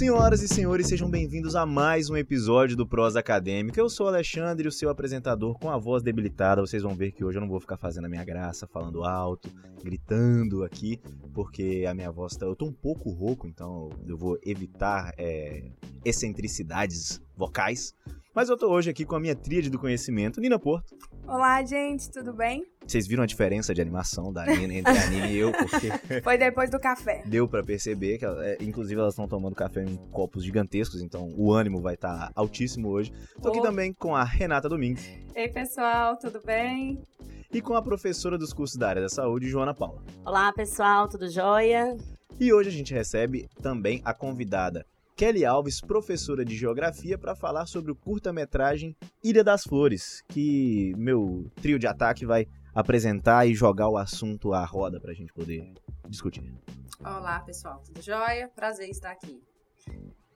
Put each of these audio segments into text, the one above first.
Senhoras e senhores, sejam bem-vindos a mais um episódio do Prosa Acadêmica. Eu sou o Alexandre, o seu apresentador com a voz debilitada. Vocês vão ver que hoje eu não vou ficar fazendo a minha graça, falando alto, gritando aqui, porque a minha voz tá. Eu tô um pouco rouco, então eu vou evitar é, excentricidades vocais. Mas eu tô hoje aqui com a minha tríade do conhecimento, Nina Porto. Olá, gente, tudo bem? Vocês viram a diferença de animação da Nina entre a Nina e eu? Porque Foi depois do café. deu pra perceber que, ela- é, inclusive, elas estão tomando café em copos gigantescos, então o ânimo vai estar altíssimo hoje. Tô aqui Oh. também com a Renata Domingues Ei, pessoal, tudo bem? e com a professora dos cursos da área da saúde, Joana Paula. Olá, pessoal, tudo jóia? E hoje a gente recebe também a convidada Kelly Alves, professora de geografia, para falar sobre o curta-metragem Ilha das Flores, que meu trio de ataque vai apresentar e jogar o assunto à roda pra gente poder discutir. Olá, pessoal, tudo jóia? Prazer estar aqui.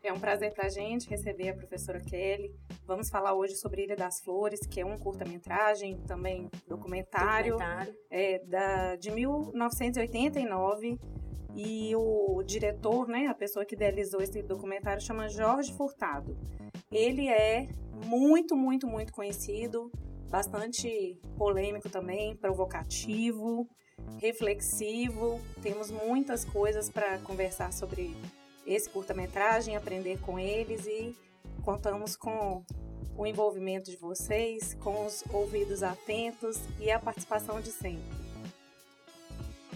É um prazer pra gente receber a professora Kelly. Vamos falar hoje sobre Ilha das Flores, que é um curta-metragem, também documentário, Documentário. é, da, de 1989. E o diretor, né, a pessoa que idealizou esse documentário, chama Jorge Furtado. Ele é muito, muito, muito conhecido, bastante polêmico também, provocativo, reflexivo. Temos muitas coisas para conversar sobre esse curta-metragem, aprender com eles e contamos com o envolvimento de vocês, com os ouvidos atentos e a participação de sempre.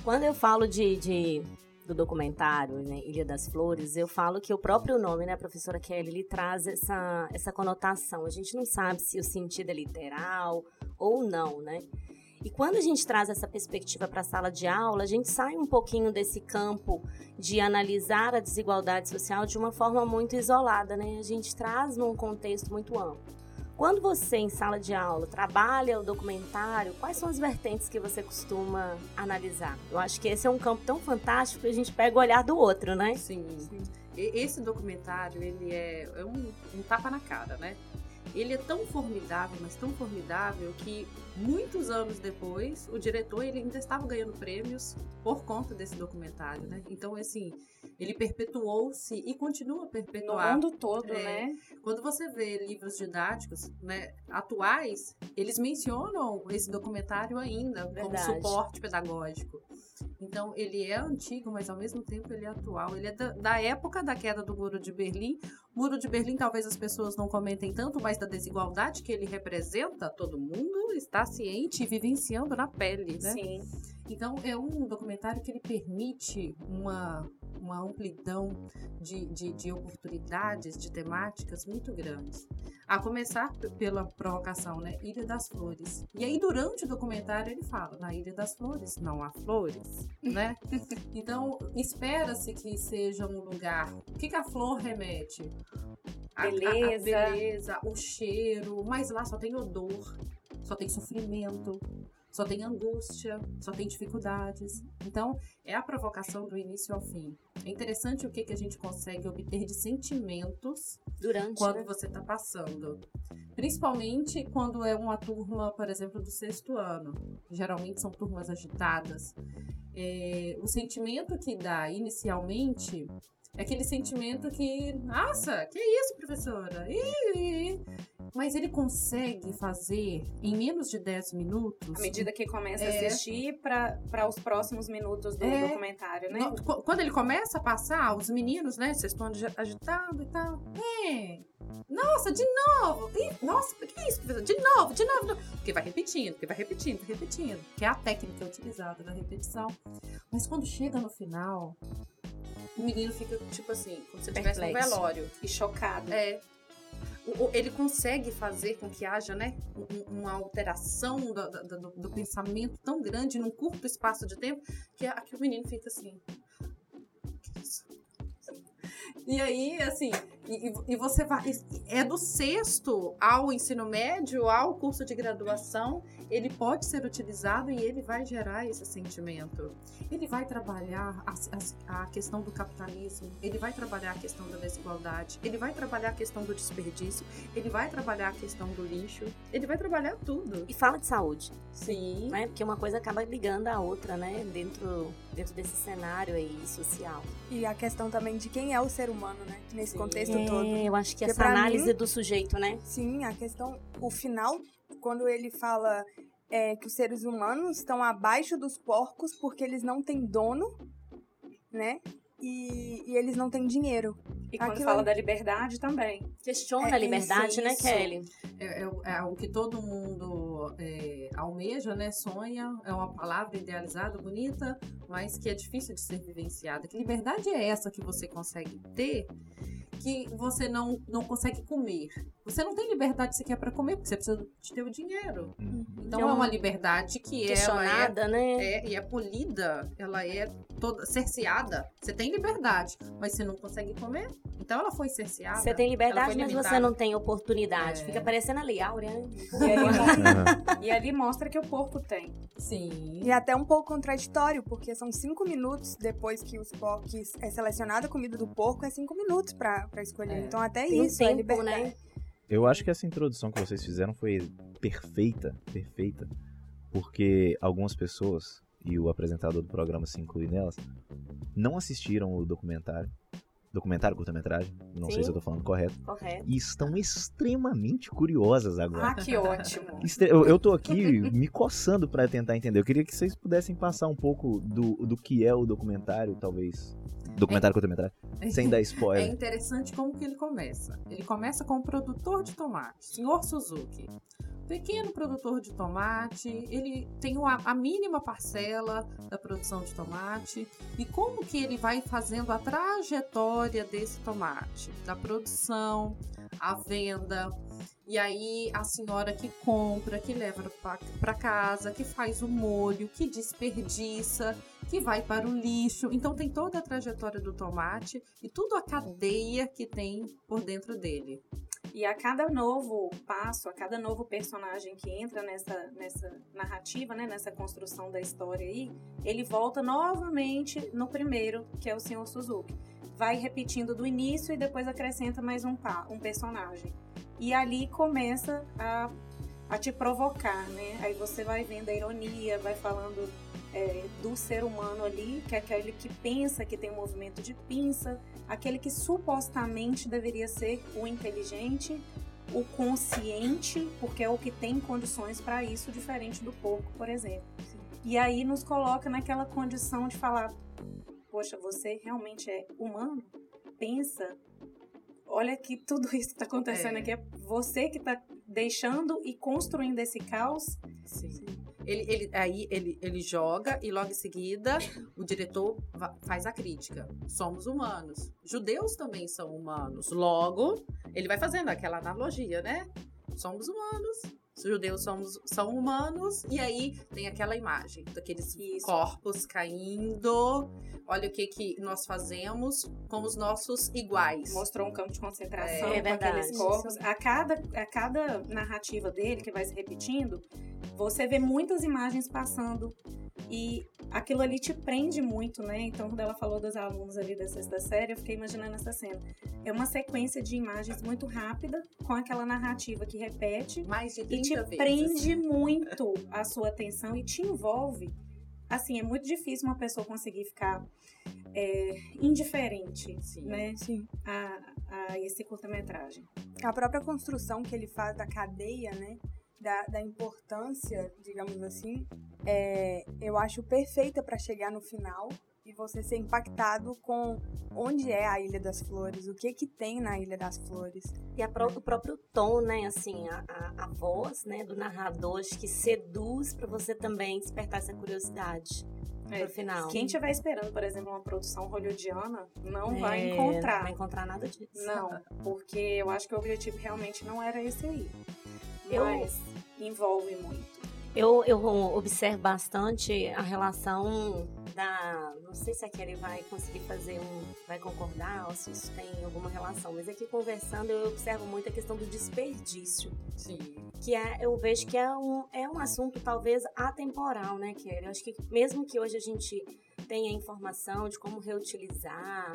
Quando eu falo de, de- do documentário, né, Ilha das Flores, eu falo que o próprio nome, né, professora Kelly, ele traz essa, essa conotação. A gente não sabe se o sentido é literal ou não, né? E quando a gente traz essa perspectiva para a sala de aula, a gente sai um pouquinho desse campo de analisar a desigualdade social de uma forma muito isolada, né? A gente traz num contexto muito amplo. Quando você, em sala de aula, trabalha o documentário, quais são as vertentes que você costuma analisar? Eu acho que esse é um campo tão fantástico que a gente pega o olhar do outro, né? Sim. E- Esse documentário, ele é, é um, um tapa na cara, né? Ele é tão formidável, mas tão formidável que muitos anos depois, o diretor ele ainda estava ganhando prêmios por conta desse documentário, né? Então, assim, ele perpetuou-se e continua a No perpetuar. mundo todo, É. né? Quando você vê livros didáticos né, atuais, eles mencionam esse documentário ainda como Verdade. suporte pedagógico. Então, ele é antigo, mas ao mesmo tempo ele é atual. Ele é da, da época da queda do Muro de Berlim. Muro de Berlim, talvez as pessoas não comentem tanto, mas da desigualdade que ele representa, todo mundo está ciente e vivenciando na pele, né? Sim. Então, é um documentário que ele permite uma, uma amplidão de, de, de oportunidades, de temáticas muito grandes. A começar pela provocação, né? Ilha das Flores. E aí, durante o documentário, ele fala: na Ilha das Flores não há flores, né? Então, espera-se que seja um lugar. O que, que a flor remete? A- a- a Beleza. beleza, o cheiro, mas lá só tem odor, só tem sofrimento, só tem angústia, só tem dificuldades. Então, é a provocação do início ao fim. É interessante o que, que a gente consegue obter de sentimentos Durante. quando né? você está passando. Principalmente quando é uma turma, por exemplo, do sexto ano. Geralmente são turmas agitadas. É, o sentimento que dá inicialmente é aquele sentimento que, nossa, que isso, professora? Ih, ih, ih." Mas ele consegue fazer em menos de 10 minutos. À medida que começa a É. assistir para os próximos minutos do É. documentário, né? No- qu- Quando ele começa a passar, os meninos, né? Vocês estão agi- agitados e tal. É. Nossa, de novo! Nossa, o que é isso? De novo, de novo, de novo. Porque vai repetindo, porque vai repetindo, repetindo. Que é a técnica utilizada da repetição. Mas quando chega no final, o menino fica tipo assim, como se estivesse no velório. E chocado. É. Ele consegue fazer com que haja, né, um- uma alteração do, do- do- pensamento tão grande num curto espaço de tempo que, a- que o menino fica assim. "Que isso?" E aí, assim, E, e, você vai. É do sexto ao ensino médio, ao curso de graduação, ele pode ser utilizado e ele vai gerar esse sentimento. Ele vai trabalhar a, a, a questão do capitalismo, ele vai trabalhar a questão da desigualdade, ele vai trabalhar a questão do desperdício, ele vai trabalhar a questão do lixo, ele vai trabalhar tudo. E fala de saúde. Sim. Né? Porque uma coisa acaba ligando a outra, né? Dentro, dentro desse cenário aí social. E a questão também de quem é o ser humano, né? Nesse Sim. contexto é, todo. Eu acho que Porque essa análise mim, do sujeito, né? Sim, a questão, o final, quando ele fala é, que os seres humanos estão abaixo dos porcos porque eles não têm dono, né? E, e eles não têm dinheiro. E quando Aquilo... fala da liberdade também. Questiona é, a liberdade, isso, né, isso. Kelly? É, é, é, o que todo mundo é, almeja, né? Sonha. É uma palavra idealizada, bonita, mas que é difícil de ser vivenciada. Que liberdade é essa que você consegue ter que você não, não consegue comer. Você não tem liberdade sequer para comer, porque você precisa de ter o dinheiro. Uhum. Então é uma liberdade que ela é, né? é, e é polida, ela é toda cerceada. Você tem liberdade, mas você não consegue comer. Então ela foi cerceada. Você tem liberdade, mas você não tem oportunidade. É. Fica parecendo ali, Áurea, né? E ali, mostra, que o porco tem. Sim. E é até um pouco contraditório, porque são cinco minutos depois que, os que é selecionada a comida do porco, é cinco minutos para escolher. É. Então até tem isso, é tempo, é liberdade. Né? Eu acho que essa introdução que vocês fizeram foi perfeita, perfeita, porque algumas pessoas, e o apresentador do programa se inclui nelas, não assistiram o documentário, documentário, curta-metragem, não Sim. sei se eu tô falando correto. Correto. E estão extremamente curiosas agora. Ah, que ótimo. Eu, eu tô aqui me coçando para tentar entender. Eu queria que vocês pudessem passar um pouco do, do que é o documentário, talvez. Documentário, é, curta-metragem. Sem dar spoiler. É interessante como que ele começa. Ele começa com o produtor de tomate, senhor Suzuki pequeno produtor de tomate, ele tem a mínima parcela da produção de tomate e como que ele vai fazendo a trajetória desse tomate, da produção, à venda, e aí a senhora que compra, que leva para casa, que faz o molho, que desperdiça, que vai para o lixo. Então tem toda a trajetória do tomate e tudo a cadeia que tem por dentro dele. E a cada novo passo, a cada novo personagem que entra nessa, nessa narrativa, né, nessa construção da história aí, ele volta novamente no primeiro, que é o Senhor Suzuki. Vai repetindo do início e depois acrescenta mais um, um personagem. E ali começa a, a te provocar, né? Aí você vai vendo a ironia, vai falando é, do ser humano ali, que é aquele que pensa que tem um movimento de pinça, aquele que supostamente deveria ser o inteligente, o consciente, porque é o que tem condições para isso, diferente do porco, por exemplo. E aí nos coloca naquela condição de falar: poxa, você realmente é humano? Pensa. Olha que tudo isso que está acontecendo é. aqui é você que está deixando e construindo esse caos. Sim. Ele, ele, aí ele, ele joga e logo em seguida o diretor faz a crítica. Somos humanos. Judeus também são humanos. Logo, ele vai fazendo aquela analogia, né? Somos humanos, os judeus somos, são humanos, e aí tem aquela imagem daqueles Isso. corpos caindo. Olha o que, que nós fazemos com os nossos iguais. Mostrou um campo de concentração é, com aqueles corpos. A cada, a cada narrativa dele, que vai se repetindo, você vê muitas imagens passando e aquilo ali te prende muito, né? Então, quando ela falou dos alunos ali da sexta série, eu fiquei imaginando essa cena. É uma sequência de imagens muito rápida, com aquela narrativa que repete. Mais de 30 E te vezes. prende muito a sua atenção e te envolve. Assim, é muito difícil uma pessoa conseguir ficar é, indiferente, Sim. né? Sim. A, a esse curta-metragem. A própria construção que ele faz da cadeia, né? Da, da importância, digamos assim, é, eu acho perfeita para chegar no final e você ser impactado com onde é a Ilha das Flores, o que que tem na Ilha das Flores. E a, o próprio tom, né, assim, a, a, a voz, né, do narrador, acho que seduz para você também despertar essa curiosidade. É, pro final. Quem estiver esperando, por exemplo, uma produção hollywoodiana, não é, vai encontrar. Não vai encontrar nada disso. Não, porque eu acho que o objetivo realmente não era esse aí. Eu... Mas envolve muito. Eu, eu observo bastante a relação da. Não sei se a Kelly vai conseguir fazer um. vai concordar ou se isso tem alguma relação, mas aqui conversando eu observo muito a questão do desperdício. Sim. Que é, eu vejo que é um, é um assunto talvez atemporal, né, Kelly? Eu acho que mesmo que hoje a gente tenha informação de como reutilizar,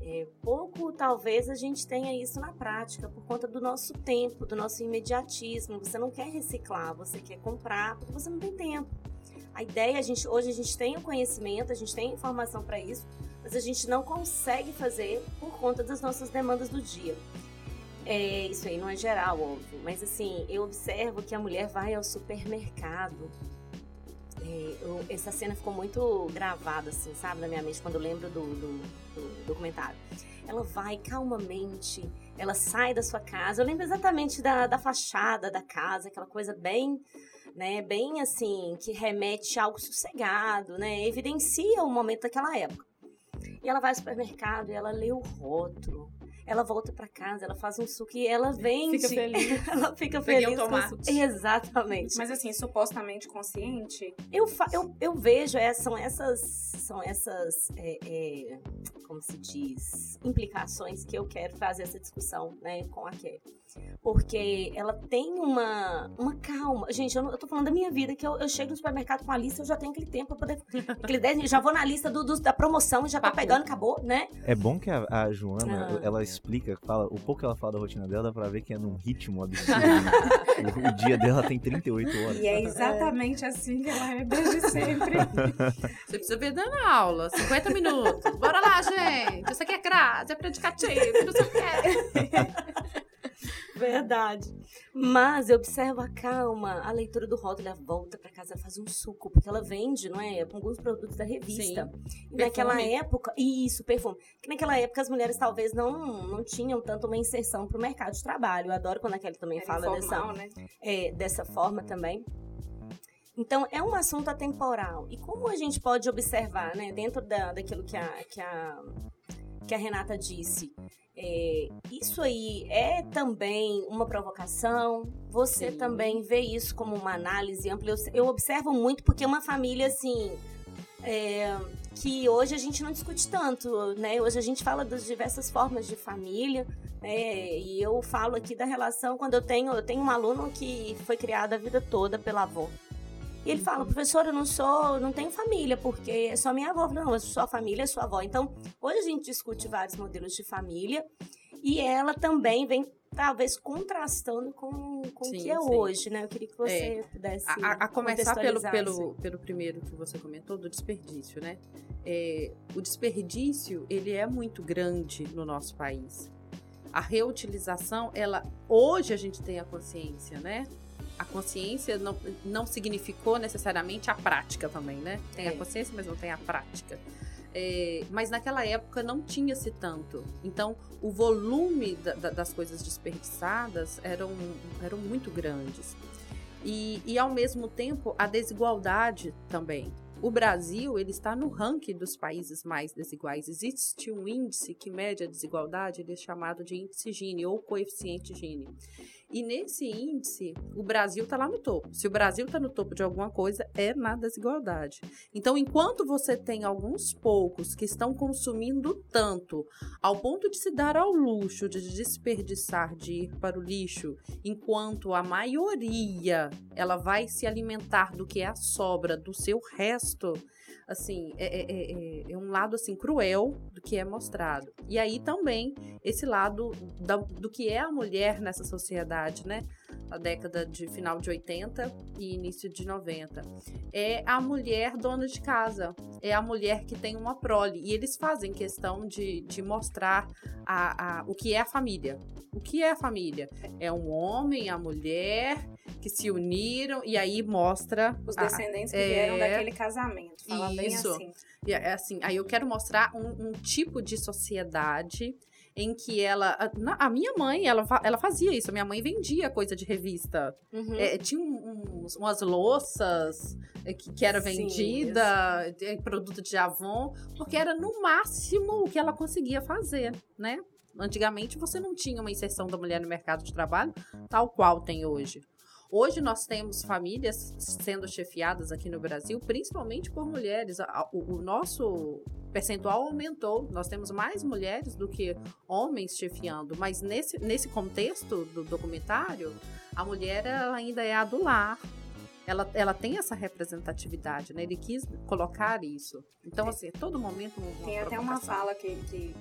é, pouco talvez a gente tenha isso na prática por conta do nosso tempo, do nosso imediatismo. Você não quer reciclar, você quer comprar porque você não tem tempo. A ideia, a gente, hoje a gente tem o conhecimento, a gente tem informação para isso, mas a gente não consegue fazer por conta das nossas demandas do dia. É, isso aí não é geral, óbvio, mas assim, eu observo que a mulher vai ao supermercado. É, eu, essa cena ficou muito gravada, assim, sabe, na minha mente, quando eu lembro do, do, do documentário. Ela vai calmamente, ela sai da sua casa. Eu lembro exatamente da, da fachada da casa, aquela coisa bem né, bem assim, que remete a algo sossegado, né, evidencia o momento daquela época. E ela vai ao supermercado e ela lê o rótulo, ela volta para casa, ela faz um suco e ela vende. Fica feliz. ela fica Peguei feliz. um com tomate. Exatamente. Mas assim, supostamente consciente, Eu, fa- eu, eu vejo, é, são essas, são essas é, é, como se diz, implicações que eu quero trazer essa discussão né, com a Kelly. Porque ela tem uma, uma calma. Gente, eu, não- eu tô falando da minha vida, que eu, eu chego no supermercado com a lista, eu já tenho aquele tempo pra poder. Aquele 10, já vou na lista do, do- da promoção, já tô Papo. pegando, acabou, né? É bom que a, a Joana, Ah. ela explica, fala, o pouco que ela fala da rotina dela, dá pra ver que é num ritmo absurdo. o, o dia dela tem 38 horas. e é exatamente assim que ela é desde sempre. Você precisa ver dando aula, 50 minutos. Bora lá, gente. Isso aqui é crase, é predicativo, não sei o que. Verdade. Mas eu observo a calma, a leitura do rótulo, ela volta pra casa, faz um suco, porque ela vende, não é? Alguns produtos da revista. E naquela época, isso, perfume. Que naquela época as mulheres talvez não, não tinham tanto uma inserção pro mercado de trabalho. Eu adoro quando a Kelly também Era fala informal, dessa, né? é, dessa forma também. Então, é um assunto atemporal. E como a gente pode observar, né, dentro da, daquilo que a, que, a, que a Renata disse, é, isso aí é também uma provocação? Você Sim. também vê isso como uma análise ampla? Eu, eu observo muito porque é uma família, assim, é, que hoje a gente não discute tanto, né? Hoje a gente fala das diversas formas de família, né? E eu falo aqui da relação quando eu tenho, eu tenho um aluno que foi criado a vida toda pela avó. E ele fala, professora, eu não sou, não tenho família, porque é só minha avó. Não, sua família é sua avó. Então, hoje a gente discute vários modelos de família e ela também vem, talvez, contrastando com, com o Sim, que é sim. hoje, né? Eu queria que você pudesse A, a- começar pelo, pelo, isso. pelo primeiro que você comentou, do desperdício, né? É, o desperdício, ele é muito grande no nosso país. A reutilização, ela... Hoje a gente tem a consciência, né? A consciência não, não significou necessariamente a prática também, né? Tem a É. consciência, mas não tem a prática. É, mas naquela época não tinha-se tanto. Então, o volume da- da- das coisas desperdiçadas eram, eram muito grandes. E, e, ao mesmo tempo, a desigualdade também. O Brasil ele está no ranking dos países mais desiguais. Existe um índice que mede a desigualdade, ele é chamado de índice Gini ou coeficiente Gini. E nesse índice, o Brasil está lá no topo. Se o Brasil está no topo de alguma coisa, é na desigualdade. Então, enquanto você tem alguns poucos que estão consumindo tanto, ao ponto de se dar ao luxo de desperdiçar, de ir para o lixo, enquanto a maioria ela vai se alimentar do que é a sobra do seu resto, assim, é, é- é- é- é um lado assim cruel do que é mostrado. E aí também esse lado da- do que é a mulher nessa sociedade, né? Na década de final de 80 e início de 90. É a mulher dona de casa, é a mulher que tem uma prole. E eles fazem questão de, de mostrar a, a- o que é a família. O que é a família? É um homem, a mulher que se uniram e aí mostra Os a- descendentes que é, vieram daquele casamento. Fala bem Isso. assim. e é assim, aí eu quero mostrar um, um tipo de sociedade em que ela. A, a minha mãe, ela, ela fazia isso. A minha mãe vendia coisa de revista. Uhum. É, tinha um- uns- umas louças é, que, que era Sim, vendida, é, produto de Avon, porque era no máximo o que ela conseguia fazer, né? Antigamente você não tinha uma inserção da mulher no mercado de trabalho tal qual tem hoje. Hoje nós temos famílias sendo chefiadas aqui no Brasil, principalmente por mulheres. O, o nosso percentual aumentou. Nós temos mais mulheres do que homens chefiando, mas nesse, nesse contexto do documentário, a mulher ainda é a do lar. Ela, ela tem essa representatividade, né? Ele quis colocar isso. Então, assim, a todo momento. Tem até uma fala que, que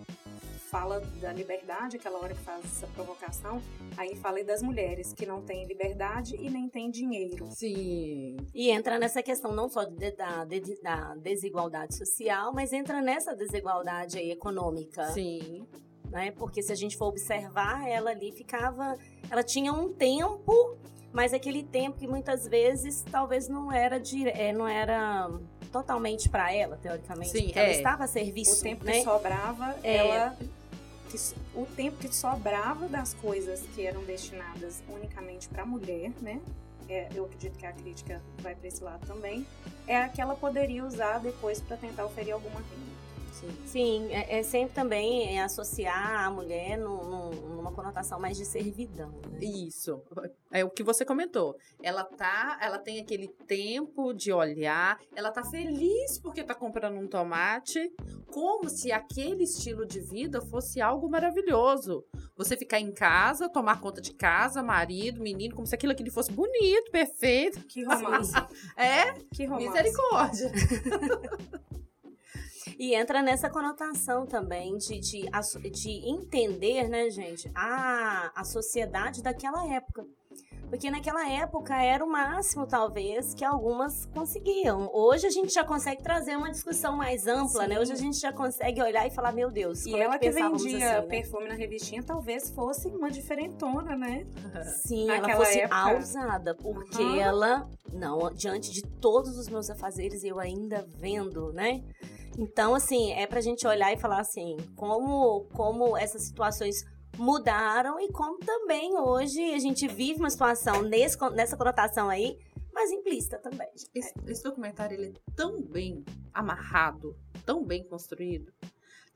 fala da liberdade, aquela hora que faz essa provocação, aí fala das mulheres que não têm liberdade e nem têm dinheiro. Sim. E entra nessa questão não só de, da, de, da desigualdade social, mas entra nessa desigualdade aí econômica. Sim. Né? Porque se a gente for observar, ela ali ficava. Ela tinha um tempo, mas aquele tempo que muitas vezes talvez não era, dire... É, não era totalmente para ela, teoricamente. Sim, é. ela estava a serviço. O tempo né? que sobrava, é. ela que o tempo que sobrava das coisas que eram destinadas unicamente para a mulher, né? É, eu acredito que a crítica vai para esse lado também, é a que ela poderia usar depois para tentar oferir alguma renda. Sim, é, é, sempre também é associar a mulher no, no, numa conotação mais de servidão. Né? Isso. É o que você comentou. Ela tá, ela tem aquele tempo de olhar, ela tá feliz porque tá comprando um tomate, como se aquele estilo de vida fosse algo maravilhoso. Você ficar em casa, tomar conta de casa, marido, menino, como se aquilo aqui fosse bonito, perfeito. Que romance. É? Que romance. Misericórdia. E entra nessa conotação também de, de, de entender, né, gente, a, a sociedade daquela época. Porque naquela época era o máximo, talvez, que algumas conseguiam. Hoje a gente já consegue trazer uma discussão mais ampla, Sim. né? Hoje a gente já consegue olhar e falar, meu Deus, E é ela que, que vendia assim, né? perfume na revistinha talvez fosse uma diferentona, né? Sim, Naquela ela fosse época. ousada, porque uhum. ela, não, diante de todos os meus afazeres, eu ainda vendo, né? Então, assim, é pra gente olhar e falar assim, como, como essas situações mudaram e como também hoje a gente vive uma situação nesse, nessa conotação aí, mas implícita também. Esse, esse documentário ele é tão bem amarrado, tão bem construído,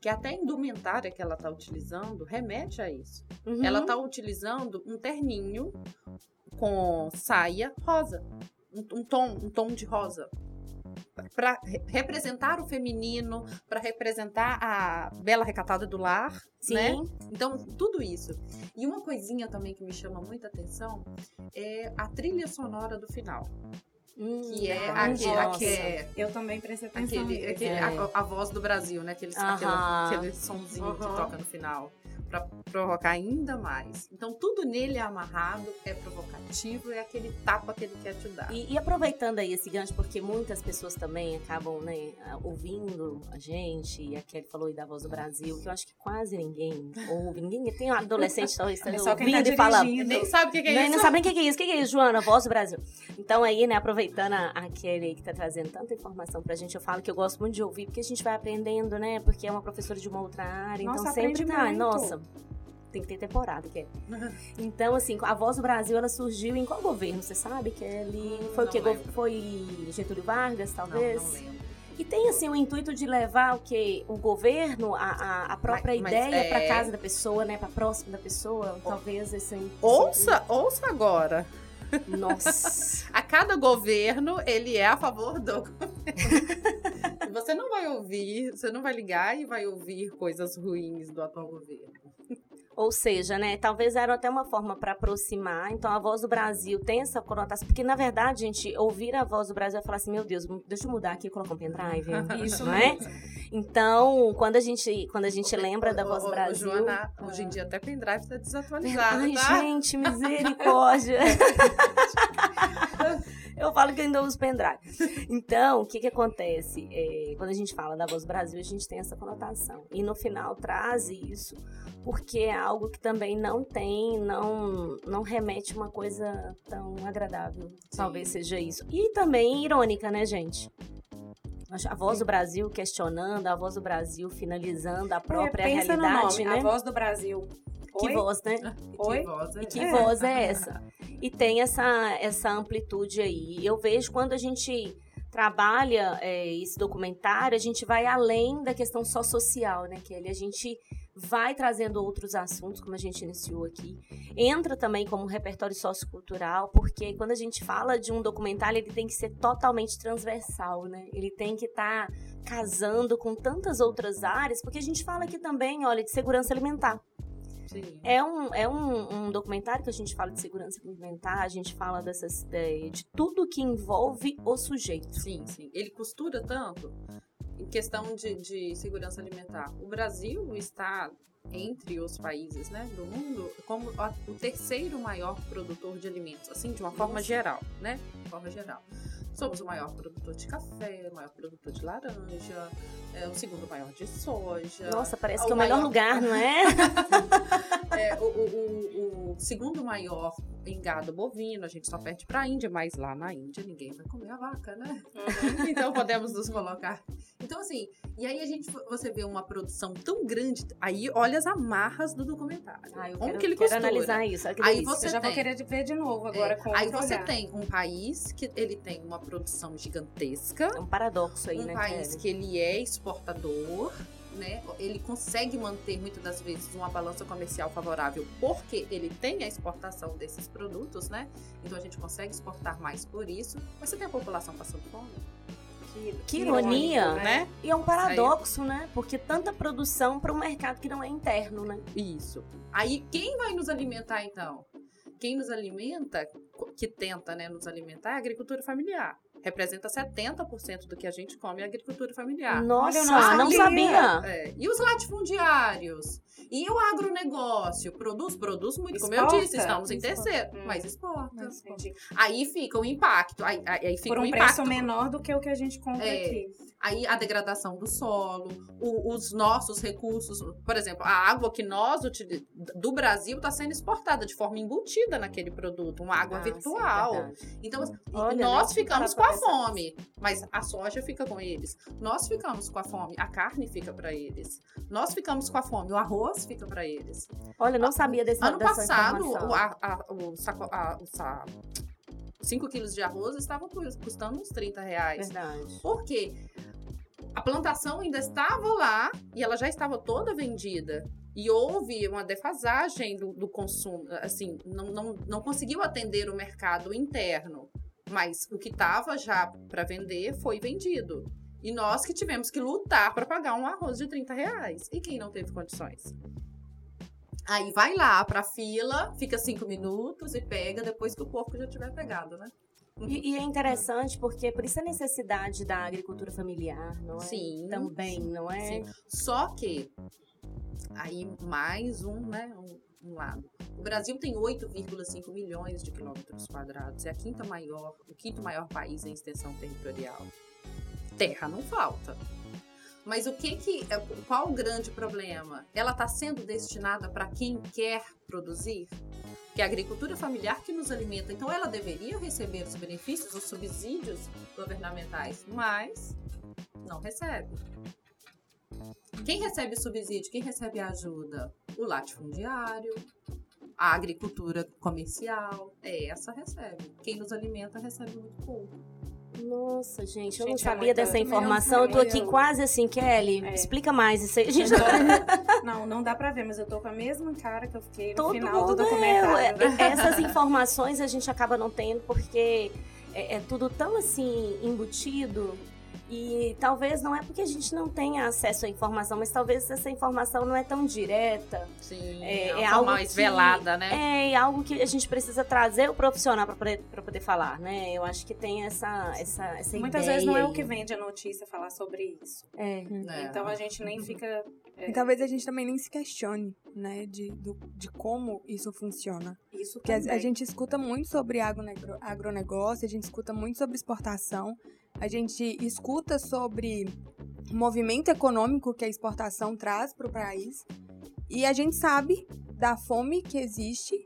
que até a indumentária que ela está utilizando remete a isso. Uhum. Ela está utilizando um terninho com saia rosa, um, um, tom, um tom de rosa para representar o feminino, para representar a bela recatada do lar, Sim. né? Então, tudo isso. E uma coisinha também que me chama muita atenção é a trilha sonora do final. Hum, que é aquele, aquele, Eu também prestei atenção. Aquele, aquele é. a, a, voz do Brasil, né? Aquele, uh -huh. aquele, aquele sonzinho uh -huh. que toca no final para provocar ainda mais. Então tudo nele é amarrado, é provocativo, é aquele tapa que ele quer te dar. E, e aproveitando aí esse gancho, porque muitas pessoas também acabam né, ouvindo a gente, e a Kelly falou aí da Voz do Brasil, que eu acho que quase ninguém ouve, ninguém tem um adolescente talvez é só ouvindo tá e falando. Nem sabe o que, que é isso. Nem sabe o que, que é isso. O que, que é isso, Joana? Voz do Brasil. Então aí, né, aproveitando a, a Kelly que tá trazendo tanta informação pra gente, eu falo que eu gosto muito de ouvir, porque a gente vai aprendendo, né? Porque é uma professora de uma outra área, então nossa, então sempre tá, muito. nossa, tem que ter temporada, que é. Então, assim, a Voz do Brasil, ela surgiu em qual governo? Você sabe, Kelly? Foi o que? Foi Getúlio Vargas, talvez? Não, não lembro. E tem, assim, o intuito de levar o que? O governo, a, a, a própria mas, ideia é... para casa da pessoa, né? Para próximo da pessoa. Talvez esse... Ouça, ouça agora. Nossa. a cada governo, ele é a favor do Você não vai ouvir, você não vai ligar e vai ouvir coisas ruins do atual governo. Ou seja, né, talvez era até uma forma para aproximar. Então, a voz do Brasil tem essa conotação. Porque, na verdade, gente, ouvir a voz do Brasil é falar assim: meu Deus, deixa eu mudar aqui e colocar um pendrive. Isso não é? Então, quando a gente, quando a gente lembra da voz do Brasil. Joana, hoje em dia até pendrive está desatualizado. Ai, tá? gente, misericórdia. Eu falo que ainda uso pendrive. Então, o que que acontece? É, quando a gente fala da Voz do Brasil, a gente tem essa conotação. E no final traz isso porque é algo que também não tem, não, não remete uma coisa tão agradável. Sim. Talvez seja isso. E também irônica, né, gente? A voz do Brasil questionando, a voz do Brasil finalizando a própria é, pensa realidade, no nome, né? A voz do Brasil. Que voz, né? Oi? Que voz é, e que é. voz é essa? E tem essa, essa amplitude aí. Eu vejo quando a gente trabalha é, esse documentário, a gente vai além da questão só social, né, Kelly? A gente vai trazendo outros assuntos, como a gente iniciou aqui. Entra também como um repertório sociocultural, porque quando a gente fala de um documentário, ele tem que ser totalmente transversal, né? Ele tem que estar tá casando com tantas outras áreas, porque a gente fala aqui também, olha, de segurança alimentar. Sim. É, um, é um, um, documentário que a gente fala de segurança alimentar, a gente fala dessas, de, de tudo que envolve o sujeito. Sim, sim. Ele costura tanto em questão de, de segurança alimentar. O Brasil está entre os países né, do mundo como o terceiro maior produtor de alimentos, assim, de uma forma geral, né? De forma geral. Somos o maior produtor de café, o maior produtor de laranja, é, o segundo maior de soja. Nossa, parece que é o melhor lugar, não é? é o, o, o, segundo maior em gado bovino, a gente só perde para a Índia, mas lá na Índia ninguém vai comer a vaca, né? Uhum. então podemos nos colocar. Então, assim, e aí a gente, você vê uma produção tão grande, aí olha as amarras do documentário. Ah, eu Como quero, que ele quero costura. analisar isso. Aí você eu já tem, vou querer ver de novo agora é, com Aí você olhar. tem um país que ele tem uma produção gigantesca. É um paradoxo aí, um né? Um país que ele é exportador, né? Ele consegue manter muitas das vezes uma balança comercial favorável porque ele tem a exportação desses produtos, né? Então a gente consegue exportar mais por isso. Mas você tem a população passando fome? Que, que ironia, né? né? E é um paradoxo, Aí... né? Porque tanta produção para um mercado que não é interno, né? Isso. Aí quem vai nos alimentar então? Quem nos alimenta, que tenta né, nos alimentar, é a agricultura familiar representa 70% do que a gente come é agricultura familiar. Nossa, Olha, não sabia. É. E os latifundiários? E o agronegócio? Produz, produz muito. Exporta. Como eu disse, estamos em terceiro. Hum. Mas exporta. Mas, aí fica o impacto. Aí, aí fica Por um o impacto. preço menor do que o que a gente compra é. aqui. Aí a degradação do solo, o, os nossos recursos, por exemplo, a água que nós utilizamos do Brasil está sendo exportada de forma embutida naquele produto, uma água ah, virtual. Sim, então, Olha, nós ficamos com a fome, mas a soja fica com eles. Nós ficamos com a fome, a carne fica para eles. Nós ficamos com a fome, o arroz fica para eles. Olha, não sabia desse Ano passado, o, a, a, o, saco, a, o, 5 quilos de arroz estavam custando uns 30 reais. Verdade. Por quê? A plantação ainda estava lá e ela já estava toda vendida. E houve uma defasagem do, do consumo, assim, não, não, não conseguiu atender o mercado interno. Mas o que estava já para vender foi vendido. E nós que tivemos que lutar para pagar um arroz de 30 reais. E quem não teve condições? Aí vai lá pra fila, fica cinco minutos e pega depois que o porco já tiver pegado, né? E, e, é interessante porque por isso a necessidade da agricultura familiar, não é? Sim. Também, não é? Sim. Só que aí mais um, né? Um, um lado. O Brasil tem 8,5 milhões de quilômetros quadrados. É a quinta maior, o quinto maior país em extensão territorial. Terra não falta. Mas o que que é, qual o grande problema? Ela está sendo destinada para quem quer produzir? Que é a agricultura familiar que nos alimenta. Então ela deveria receber os benefícios, os subsídios governamentais, mas não recebe. Quem recebe subsídio? Quem recebe ajuda? O latifundiário, a agricultura comercial, é essa recebe. Quem nos alimenta recebe muito pouco. Nossa, gente, eu gente, não é sabia é dessa informação. Eu tô aqui quase assim, Kelly. É. Explica mais isso aí. Gente... não, não dá pra ver, mas eu tô com a mesma cara que eu fiquei no Todo final do documentário. É. Né? Essas informações a gente acaba não tendo porque é, é tudo tão assim embutido e talvez não é porque a gente não tenha acesso à informação, mas talvez essa informação não é tão direta. Sim, é, é, é algo mais que, velada, né? É, é algo que a gente precisa trazer o profissional para poder, poder falar, né? Eu acho que tem essa, essa, essa Muitas vezes não é o que vende a notícia falar sobre isso. É. é. Então a gente nem fica. É... E talvez a gente também nem se questione, né, de, do, de como isso funciona. Isso Porque a, a, gente escuta muito sobre agronegócio, a gente escuta muito sobre exportação, a gente escuta sobre o movimento econômico que a exportação traz para o país e a gente sabe da fome que existe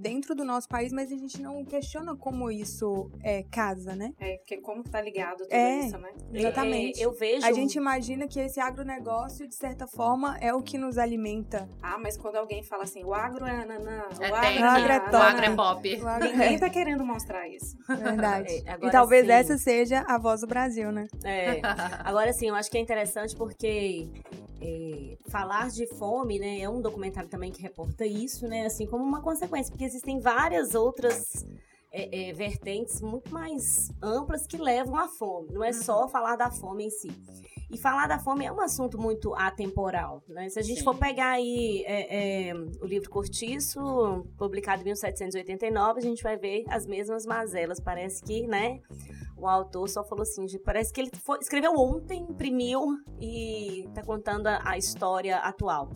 dentro do nosso país, mas a gente não questiona como isso é, casa, né? É, porque como que tá ligado tudo é, isso, né? Exatamente. É, eu vejo. A gente imagina que esse agronegócio, de certa forma, é o que nos alimenta. Ah, mas quando alguém fala assim, o agro é nanã, o, é agro, é, o agro é top. O agro é pop. Agro Ninguém tá querendo mostrar isso. Verdade. É, e talvez sim. essa seja a voz do Brasil, né? É. Agora sim, eu acho que é interessante porque é, falar de fome, né, é um documentário também que reporta isso, né, assim como uma consequência, porque existem várias outras é, é, vertentes muito mais amplas que levam à fome. Não é só falar da fome em si. E falar da fome é um assunto muito atemporal. Né? Se a gente Sim. for pegar aí é, é, o livro Cortiço, publicado em 1789, a gente vai ver as mesmas mazelas. Parece que, né? O autor só falou assim, parece que ele foi- escreveu ontem, imprimiu e está contando a, a história atual.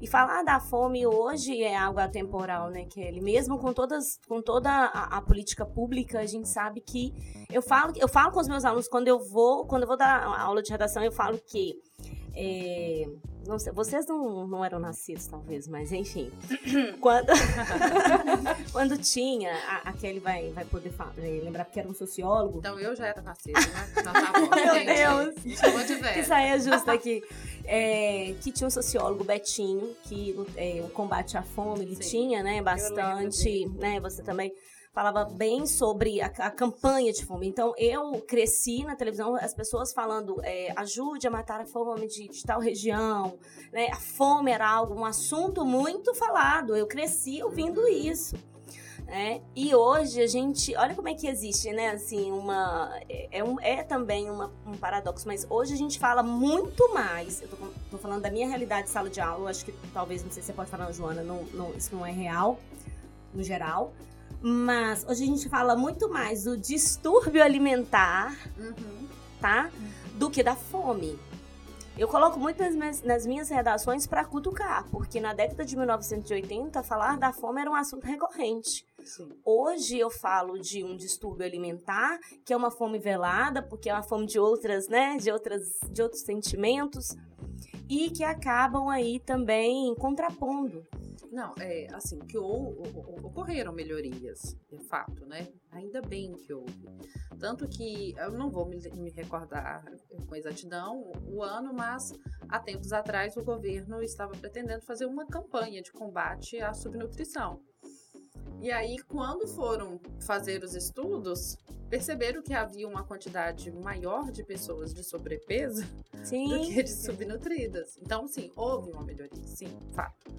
E falar da fome hoje é algo atemporal, né, Kelly? Mesmo com todas, com toda a, a política pública, a gente sabe que eu falo, eu falo com os meus alunos quando eu vou, quando eu vou dar aula de redação, eu falo que é, não sei, vocês não, não eram nascidos, talvez, mas enfim. quando, quando tinha, a, a Kelly vai, vai poder falar, lembrar porque era um sociólogo. Então eu já era nascida, né? Então tá. Meu entendi. Deus. Chamou de que velha. saia justa aqui. É, que tinha um sociólogo, Betinho, que é, o combate à fome ele Sim, tinha, né, bastante, né, você também falava bem sobre a, a campanha de fome. Então, eu cresci na televisão, as pessoas falando, é, ajude a matar a fome de, de tal região, né, a fome era algo, um assunto muito falado, eu cresci ouvindo isso. né? E hoje a gente, olha como é que existe, né? Assim, uma é, é um, é também uma- um paradoxo, mas hoje a gente fala muito mais. Eu tô, tô falando da minha realidade de sala de aula. Acho que talvez não sei se você pode falar, Joana, não, não, isso não é real no geral. Mas hoje a gente fala muito mais do distúrbio alimentar, Uhum. tá? Do que da fome. Eu coloco muito nas minhas, nas minhas redações para cutucar, porque na década de 1980 falar da fome era um assunto recorrente. Sim. Hoje eu falo de um distúrbio alimentar, que é uma fome velada, porque é uma fome de outras, né, de outras, de outros sentimentos e que acabam aí também contrapondo. Não, é assim, que ou- o- o- ocorreram melhorias, é fato, né? Ainda bem que houve. Tanto que eu não vou me, me recordar com exatidão o ano, mas há tempos atrás o governo estava pretendendo fazer uma campanha de combate à subnutrição. E aí, quando foram fazer os estudos, perceberam que havia uma quantidade maior de pessoas de sobrepeso do Sim. que de subnutridas. Então, sim, houve uma melhoria, sim, fato.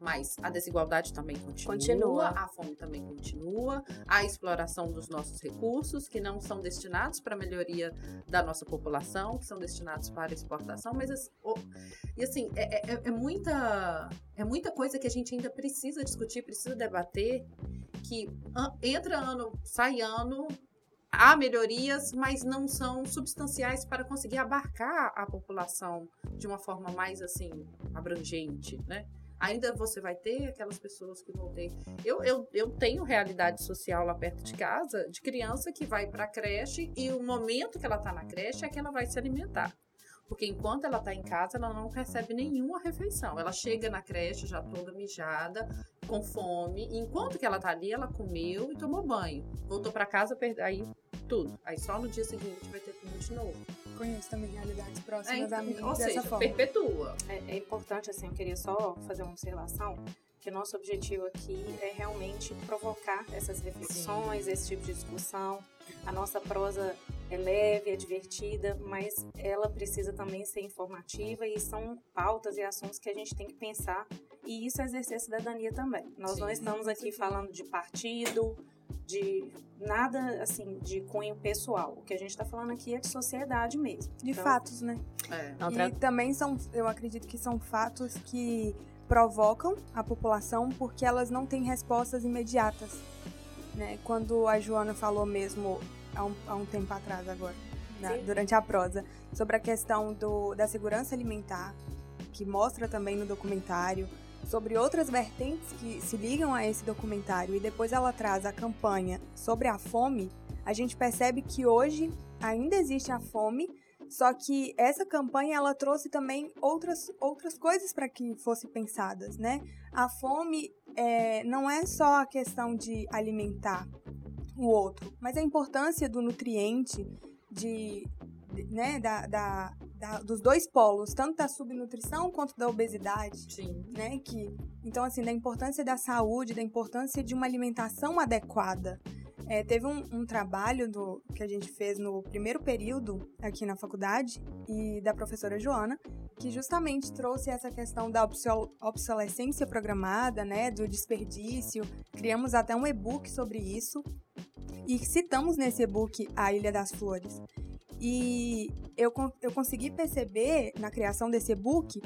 Mas a desigualdade também continua, Continua. a fome também continua, a exploração dos nossos recursos, que não são destinados para a melhoria da nossa população, que são destinados para exportação, mas e assim, é, é- é muita é muita coisa que a gente ainda precisa discutir, precisa debater, que entra ano, sai ano, há melhorias, mas não são substanciais para conseguir abarcar a população de uma forma mais assim abrangente, né? Ainda você vai ter aquelas pessoas que vão ter. Eu, eu, eu tenho realidade social lá perto de casa de criança que vai para a creche e o momento que ela está na creche é que ela vai se alimentar. Porque enquanto ela está em casa, ela não recebe nenhuma refeição. Ela chega na creche já toda mijada, com fome. Enquanto que ela tá ali, ela comeu e tomou banho. Voltou para casa, aí tudo. Aí só no dia seguinte vai ter tudo de novo. Conheço também realidades É, próximas a mim ou dessa seja, forma. perpetua. É, é importante, assim, eu queria só fazer uma observação, que o nosso objetivo aqui é realmente provocar essas reflexões, esse tipo de discussão. A nossa prosa é leve, é divertida, mas ela precisa também ser informativa e são pautas e assuntos que a gente tem que pensar. E isso é exercer cidadania também. Nós não Sim, estamos aqui falando de partido, de nada assim de cunho pessoal. O que a gente está falando aqui é de sociedade mesmo. De Então, fatos, né? É. E também são, eu acredito que são fatos que provocam a população porque elas não têm respostas imediatas. Né? Quando a Joana falou mesmo há um, há um tempo atrás agora, né, durante a prosa, sobre a questão do, da segurança alimentar, que mostra também no documentário, sobre outras vertentes que se ligam a esse documentário e depois ela traz a campanha sobre a fome, a gente percebe que hoje ainda existe a fome, só que essa campanha ela trouxe também outras, outras coisas para que fossem pensadas, né? A fome é, não é só a questão de alimentar o outro, mas a importância do nutriente, de, de- né, da, da- da- dos dois polos, tanto da subnutrição quanto da obesidade Sim. né? Que, então, assim, da importância da saúde, da importância de uma alimentação adequada. É, teve um, um, trabalho do, que a gente fez no primeiro período aqui na faculdade e da professora Joana, que justamente trouxe essa questão da obsolescência programada, né, do desperdício. Criamos até um e-book sobre isso e citamos nesse e-book a Ilha das Flores. E eu, eu consegui perceber na criação desse e-book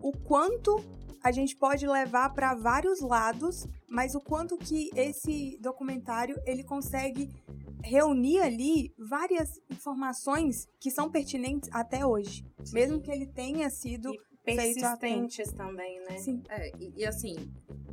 o quanto a gente pode levar para vários lados, mas o quanto que esse documentário ele consegue reunir ali várias informações que são pertinentes até hoje, Sim. mesmo que ele tenha sido e persistentes também, né? Sim. É, e, e assim,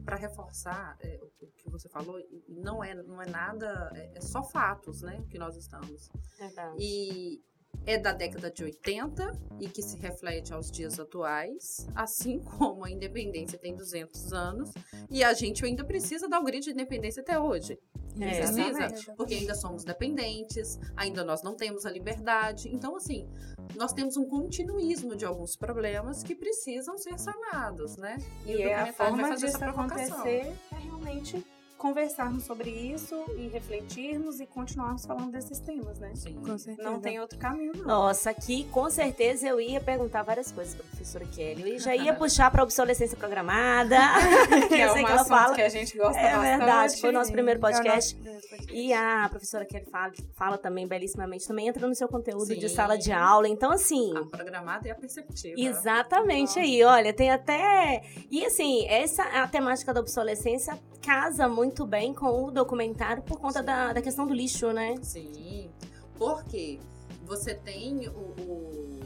para reforçar é, o que você falou, não é, não é nada, é, é só fatos, né, que nós estamos. Verdade. E é da década de 80 e que se reflete aos dias atuais, assim como a independência tem 200 anos e a gente ainda precisa dar o grito de independência até hoje. É, precisa, porque ainda somos dependentes, ainda nós não temos a liberdade. Então, assim, nós temos um continuismo de alguns problemas que precisam ser sanados, né? E, e é a forma disso acontecer é realmente conversarmos sobre isso e refletirmos e continuarmos falando desses temas, né? Sim, com certeza. Não tem outro caminho, não. Nossa, aqui com certeza eu ia perguntar várias coisas para a professora Kelly. Eu já ia puxar para obsolescência programada. que é uma que ela fala. que a gente gosta é bastante. É verdade, foi o nosso primeiro podcast. É nosso podcast. E a professora Kelly fala, fala também belíssimamente, também entra no seu conteúdo Sim. de sala de aula. Então, assim... A programada e a perceptiva. Exatamente Nossa. aí, olha, tem até... E assim, essa a temática da obsolescência casa muito bem com o documentário por conta da, da questão do lixo, né? Sim, porque você tem o, o,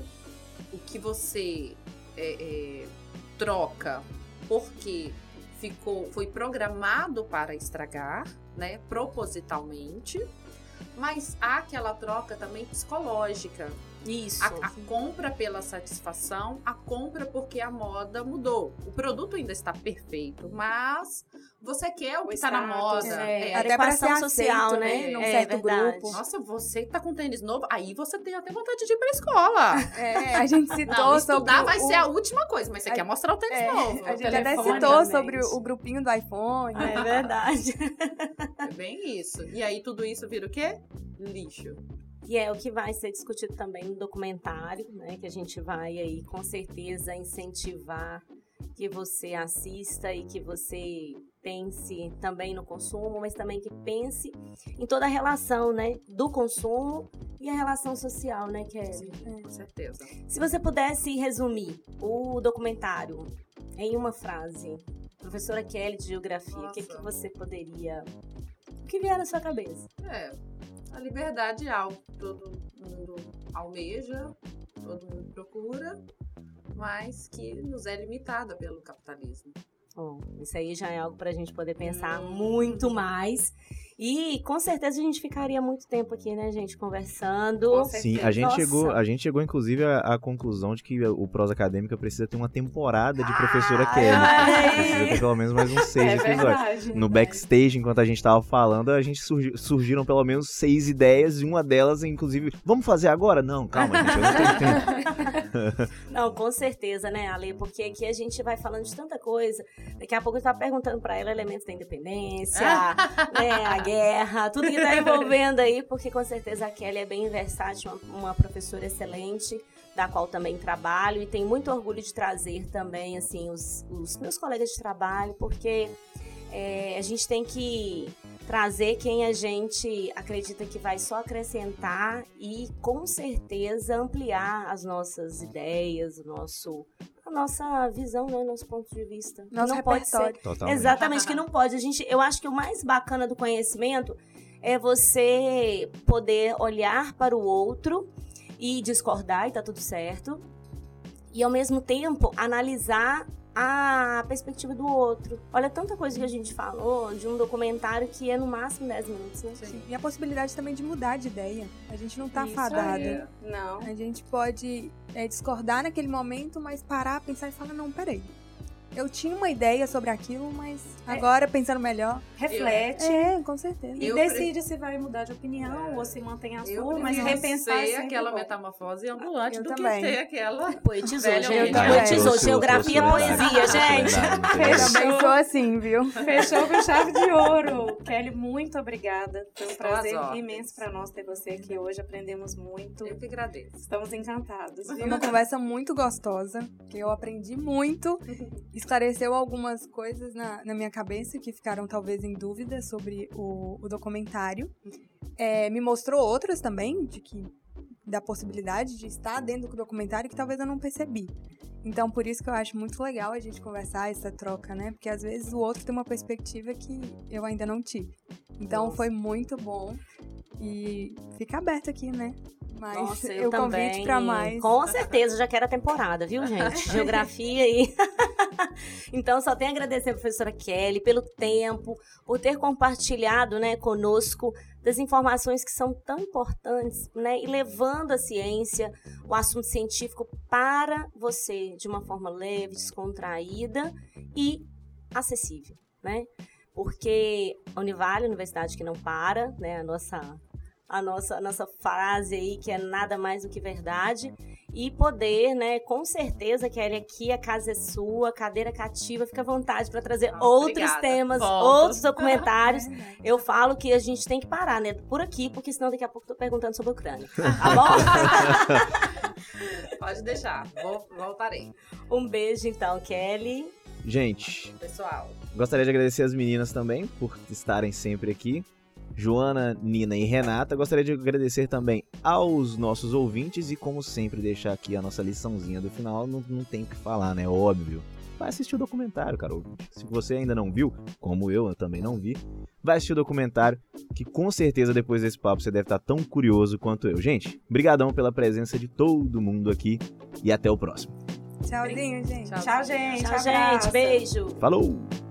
o que você é, é, troca porque ficou, foi programado para estragar, né, propositalmente, mas há aquela troca também psicológica. Isso. A, a compra pela satisfação, a compra porque a moda mudou. O produto ainda está perfeito, mas você quer o que está na moda. É, é. Adequação social, né? Num é, certo verdade. grupo. Nossa, você que tá com tênis novo, aí você tem até vontade de ir pra escola. É, a gente citou Não, estudar sobre vai o... ser a última coisa, mas você a... quer mostrar o tênis é, novo. A gente até citou sobre o grupinho do iPhone. É verdade. É bem isso. E aí tudo isso vira o quê? Lixo que é o que vai ser discutido também no documentário, né? Que a gente vai aí com certeza incentivar que você assista e que você pense também no consumo, mas também que pense em toda a relação, né, do consumo e a relação social, né, Kelly? Sim, com certeza. Se você pudesse resumir o documentário em uma frase, professora Kelly de Geografia, o que, que você poderia... O que vier na sua cabeça? É, a liberdade é algo que todo mundo almeja, todo mundo procura, mas que nos é limitada pelo capitalismo. Bom, isso aí já é algo para a gente poder pensar hum. muito mais. E com certeza a gente ficaria muito tempo aqui, né, gente, conversando. Sim, a gente, chegou, a gente chegou, inclusive, à, à, conclusão de que o Prosa Acadêmica precisa ter uma temporada de professora ah, Kelly. Precisa ter pelo menos mais uns seis é episódios. Verdade, no backstage, enquanto a gente estava falando, a gente surgi, surgiram pelo menos seis ideias, e uma delas, inclusive, vamos fazer agora? Não, calma, gente, eu não tenho tempo. não, com certeza, né, Ale? Porque aqui a gente vai falando de tanta coisa. Daqui a pouco eu estava perguntando para ela elementos da independência, né, a guerra, tudo que está envolvendo aí, porque com certeza a Kelly é bem versátil, uma, uma professora excelente, da qual também trabalho, e tenho muito orgulho de trazer também, assim, os, os meus colegas de trabalho, porque é, a gente tem que trazer quem a gente acredita que vai só acrescentar e com certeza ampliar as nossas ideias, o nosso a nossa visão, né, nosso ponto de vista. Nosso não pode ser Totalmente. exatamente que não pode. A gente, eu acho que o mais bacana do conhecimento é você poder olhar para o outro e discordar e tá tudo certo. E ao mesmo tempo analisar a perspectiva do outro. Olha tanta coisa que a gente falou de um documentário que é no máximo 10 minutos, né? Sim. E a possibilidade também de mudar de ideia. A gente não tá fadada. Não. A gente pode é, discordar naquele momento, mas parar, pensar e falar, não, peraí. Eu tinha uma ideia sobre aquilo, mas é. agora, pensando melhor. Reflete. É, com certeza. E eu decide pre... se vai mudar de opinião é. ou se mantém a sua, mas repensar aquela metamorfose ambulante eu do também. que ter aquela. Poetizou, gente. Poetizou. Geografia, poesia, gente. Fechou. Assim, viu? Fechou com chave de ouro. Kelly, muito obrigada. Foi um prazer imenso para nós ter você aqui hoje. Aprendemos muito. Eu que agradeço. Estamos encantados. Foi uma conversa muito gostosa, que eu aprendi muito. Esclareceu algumas coisas na, na minha cabeça que ficaram talvez em dúvida sobre o, o documentário. É, me mostrou outras também, de que da possibilidade de estar dentro do documentário que talvez eu não percebi. Então, por isso que eu acho muito legal a gente conversar essa troca, né? Porque às vezes o outro tem uma perspectiva que eu ainda não tive. Então, Nossa. foi muito bom. E fica aberto aqui, né? Mas Nossa, eu, eu convite para mais. Com certeza, já quero a temporada, viu, gente? Geografia e. então, só tenho a agradecer a professora Kelly pelo tempo, por ter compartilhado né, conosco das informações que são tão importantes, né? E levando a ciência, o assunto científico para você de uma forma leve, descontraída e acessível, né? Porque a Univale, a universidade que não para, né? A nossa a nossa, a nossa frase aí, que é nada mais do que verdade. E poder, né? Com certeza, Kelly, aqui a casa é sua, cadeira cativa, fica à vontade para trazer ah, outros obrigada. temas, Volto. outros documentários. Eu falo que a gente tem que parar, né? Por aqui, porque senão daqui a pouco eu tô perguntando sobre a Ucrânia. Tá bom? Pode deixar, Vou, voltarei. Um beijo então, Kelly. Gente, pessoal, gostaria de agradecer as meninas também por estarem sempre aqui. Joana, Nina e Renata. Gostaria de agradecer também aos nossos ouvintes e, como sempre, deixar aqui a nossa liçãozinha do final. Não, não tem o que falar, né? Óbvio. Vai assistir o documentário, cara. Se você ainda não viu, como eu, eu também não vi, vai assistir o documentário, que com certeza depois desse papo você deve estar tão curioso quanto eu. Gente, brigadão pela presença de todo mundo aqui e até o próximo. Tchauzinho, gente. Tchau, Tchau gente. Tchau, gente. Beijo. Falou!